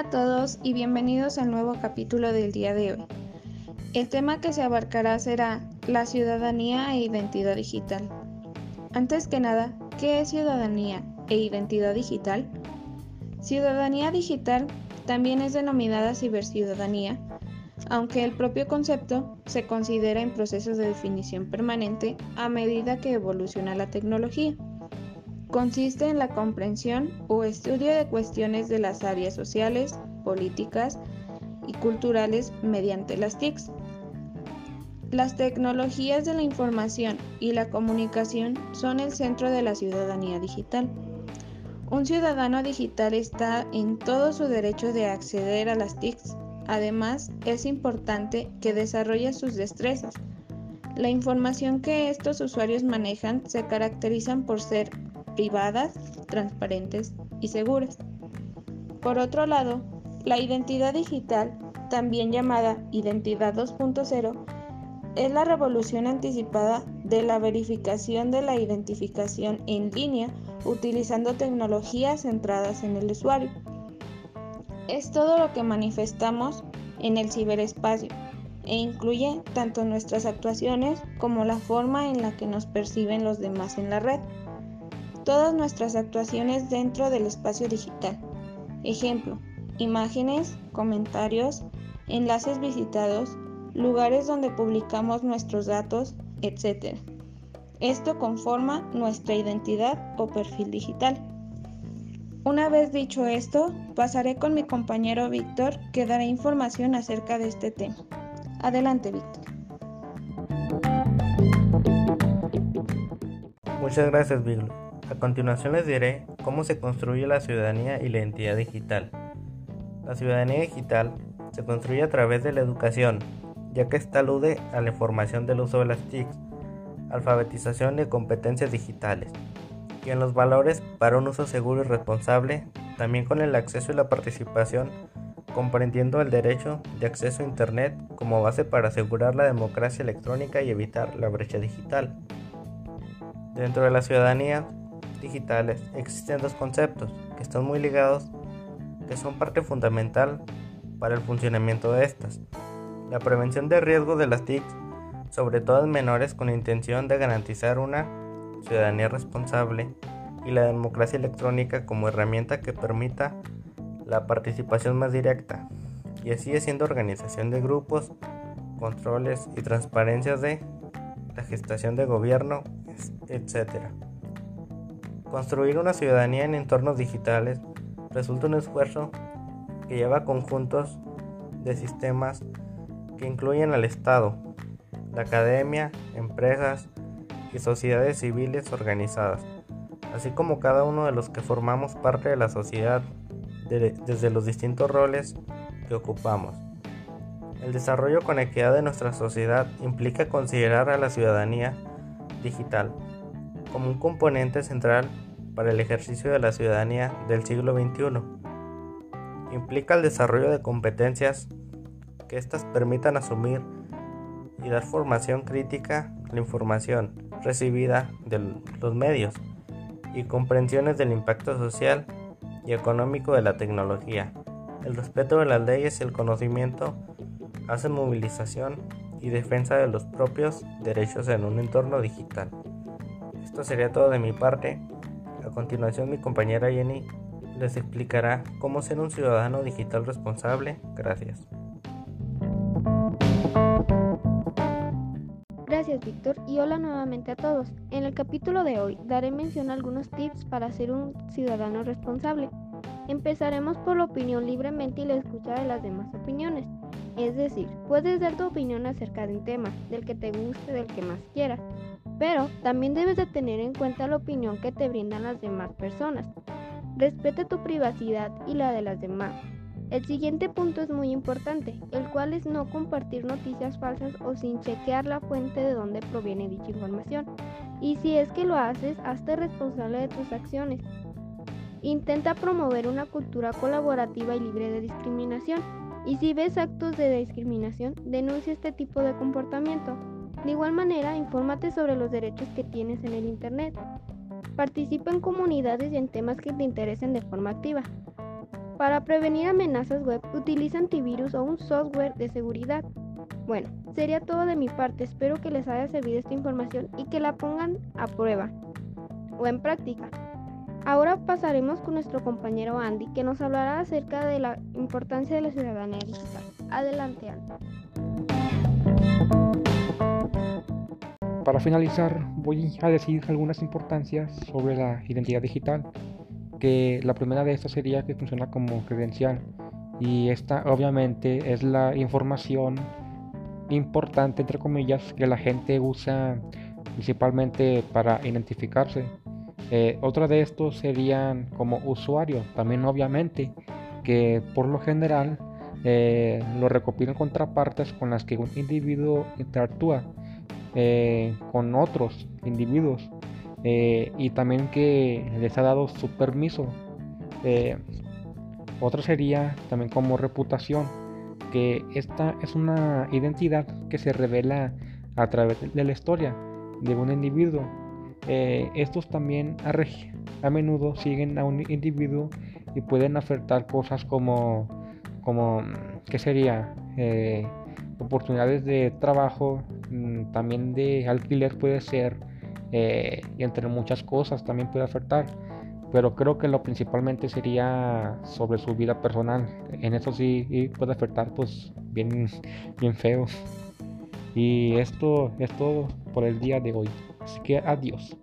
Hola a todos y bienvenidos al nuevo capítulo del día de hoy. El tema que se abarcará será la ciudadanía e identidad digital. Antes que nada, ¿qué es ciudadanía e identidad digital? Ciudadanía digital también es denominada ciberciudadanía, aunque el propio concepto se considera en procesos de definición permanente a medida que evoluciona la tecnología. Consiste en la comprensión o estudio de cuestiones de las áreas sociales, políticas y culturales mediante las TICs. Las tecnologías de la información y la comunicación son el centro de la ciudadanía digital. Un ciudadano digital está en todo su derecho de acceder a las TICs. Además, es importante que desarrolle sus destrezas. La información que estos usuarios manejan se caracterizan por ser privadas, transparentes y seguras. Por otro lado, la identidad digital, también llamada Identidad 2.0, es la revolución anticipada de la verificación de la identificación en línea utilizando tecnologías centradas en el usuario. Es todo lo que manifestamos en el ciberespacio e incluye tanto nuestras actuaciones como la forma en la que nos perciben los demás en la red todas nuestras actuaciones dentro del espacio digital. Ejemplo, imágenes, comentarios, enlaces visitados, lugares donde publicamos nuestros datos, etc. Esto conforma nuestra identidad o perfil digital. Una vez dicho esto, pasaré con mi compañero Víctor que dará información acerca de este tema. Adelante, Víctor. Muchas gracias, Víctor. A continuación les diré cómo se construye la ciudadanía y la identidad digital. La ciudadanía digital se construye a través de la educación, ya que esta alude a la información del uso de las TICs, alfabetización y competencias digitales, y en los valores para un uso seguro y responsable, también con el acceso y la participación, comprendiendo el derecho de acceso a Internet como base para asegurar la democracia electrónica y evitar la brecha digital. Dentro de la ciudadanía digitales existen dos conceptos que están muy ligados, que son parte fundamental para el funcionamiento de estas. La prevención de riesgo de las TIC, sobre todo en menores con intención de garantizar una ciudadanía responsable y la democracia electrónica como herramienta que permita la participación más directa y así haciendo organización de grupos, controles y transparencias de la gestación de gobierno, etc. Construir una ciudadanía en entornos digitales resulta un esfuerzo que lleva conjuntos de sistemas que incluyen al Estado, la academia, empresas y sociedades civiles organizadas, así como cada uno de los que formamos parte de la sociedad desde los distintos roles que ocupamos. El desarrollo con equidad de nuestra sociedad implica considerar a la ciudadanía digital como un componente central para el ejercicio de la ciudadanía del siglo XXI. Implica el desarrollo de competencias que éstas permitan asumir y dar formación crítica a la información recibida de los medios y comprensiones del impacto social y económico de la tecnología. El respeto de las leyes y el conocimiento hacen movilización y defensa de los propios derechos en un entorno digital. Esto sería todo de mi parte. A continuación mi compañera Jenny les explicará cómo ser un ciudadano digital responsable. Gracias. Gracias Víctor y hola nuevamente a todos. En el capítulo de hoy daré mención a algunos tips para ser un ciudadano responsable. Empezaremos por la opinión libremente y la escucha de las demás opiniones. Es decir, puedes dar tu opinión acerca de un tema, del que te guste, del que más quieras pero también debes de tener en cuenta la opinión que te brindan las demás personas. Respeta tu privacidad y la de las demás. El siguiente punto es muy importante, el cual es no compartir noticias falsas o sin chequear la fuente de donde proviene dicha información. Y si es que lo haces, hazte responsable de tus acciones. Intenta promover una cultura colaborativa y libre de discriminación. Y si ves actos de discriminación, denuncia este tipo de comportamiento. De igual manera, infórmate sobre los derechos que tienes en el Internet. Participa en comunidades y en temas que te interesen de forma activa. Para prevenir amenazas web, utiliza antivirus o un software de seguridad. Bueno, sería todo de mi parte. Espero que les haya servido esta información y que la pongan a prueba o en práctica. Ahora pasaremos con nuestro compañero Andy, que nos hablará acerca de la importancia de la ciudadanía digital. Adelante, Andy. Para finalizar, voy a decir algunas importancias sobre la identidad digital, que la primera de estas sería que funciona como credencial, y esta obviamente es la información importante, entre comillas, que la gente usa principalmente para identificarse. Eh, otro de estos serían como usuario, también obviamente, que por lo general eh, lo recopilan contrapartes con las que un individuo interactúa eh, con otros individuos y también que les ha dado su permiso. otro sería también como reputación, que esta es una identidad que se revela a través de la historia de un individuo eh, estos también a, menudo siguen a un individuo y pueden afectar cosas como, como ¿qué sería? Eh, oportunidades de trabajo, también de alquiler puede ser, eh, y entre muchas cosas también puede afectar. Pero creo que lo principalmente sería sobre su vida personal. En eso sí puede afectar pues bien, bien feo. Y esto es todo por el día de hoy. Así que adiós.